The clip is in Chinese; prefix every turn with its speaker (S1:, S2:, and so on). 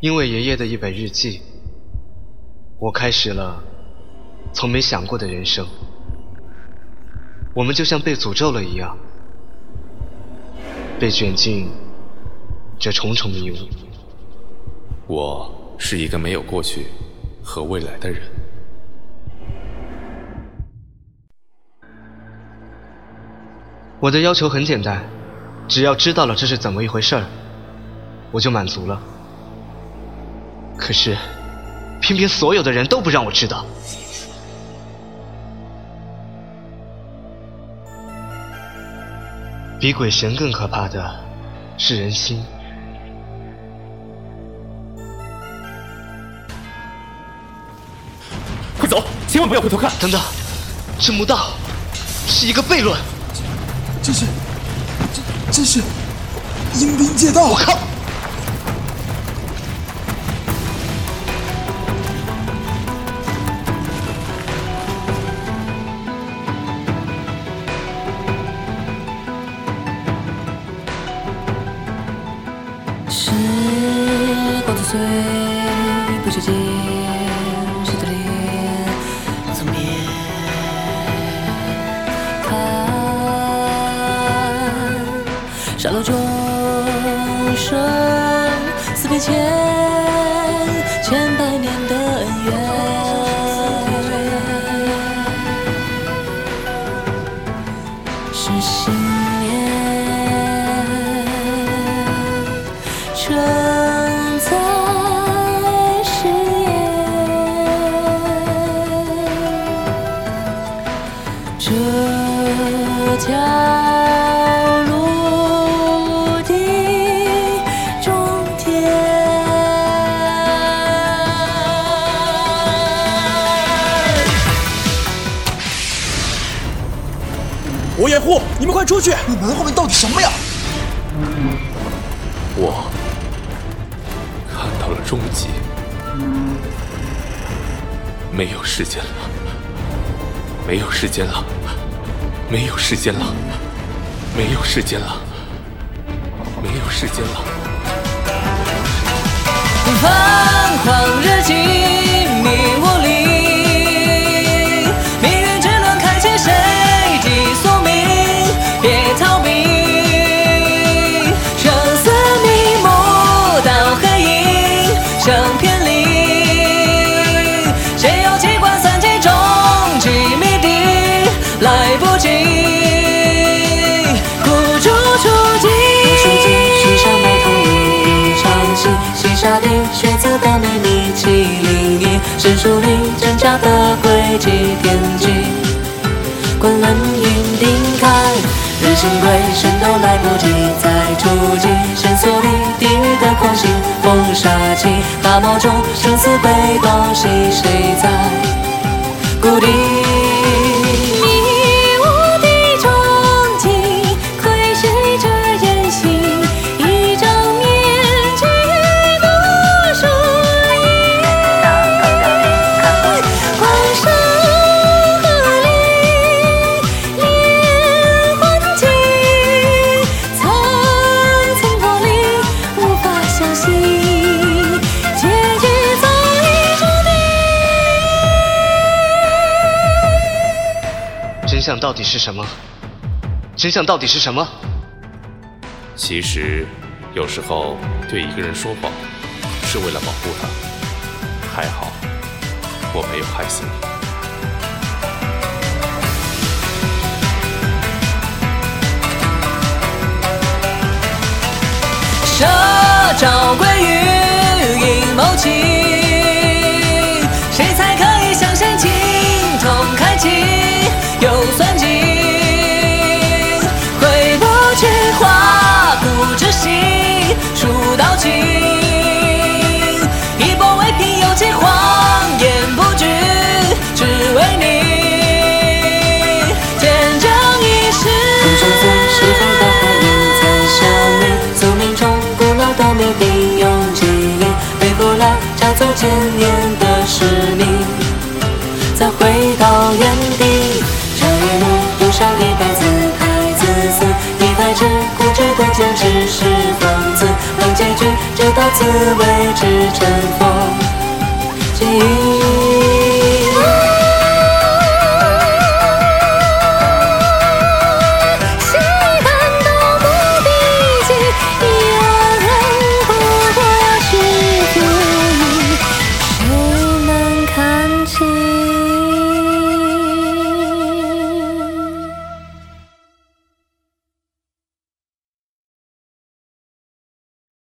S1: 因为爷爷的一本日记，我开始了从没想过的人生。我们就像被诅咒了一样，被卷进这重重迷雾。
S2: 我是一个没有过去和未来的人。
S1: 我的要求很简单，只要知道了这是怎么一回事儿，我就满足了。可是，偏偏所有的人都不让我知道。比鬼神更可怕的是人心。
S2: 快走，千万不要回头看！
S1: 等等，这墓道是一个悖论。
S3: 这是，这这是阴兵借道！
S1: 我靠！
S4: 时光作祟，不觉间，谁的脸侧面看，沙漏中生，思别前。这条路的终点。
S3: 我掩护，你们快出去！你门后面到底什么呀？
S2: 我看到了终极，没有时间了，没有时间了，没有时间了，没有时间了，没有时间了。
S4: 疯狂日记，树里挣扎的轨迹天际。昆仑云顶开，日星归，神都来不及再出击。深锁里地狱的空隙，风沙起，大漠中生死被东西，谁在谷底？相
S1: 到底是什么？真相到底是什么？
S2: 其实，有时候对一个人说谎，是为了保护他。还好，我没有害死你。
S4: 到此为止尘封。记忆。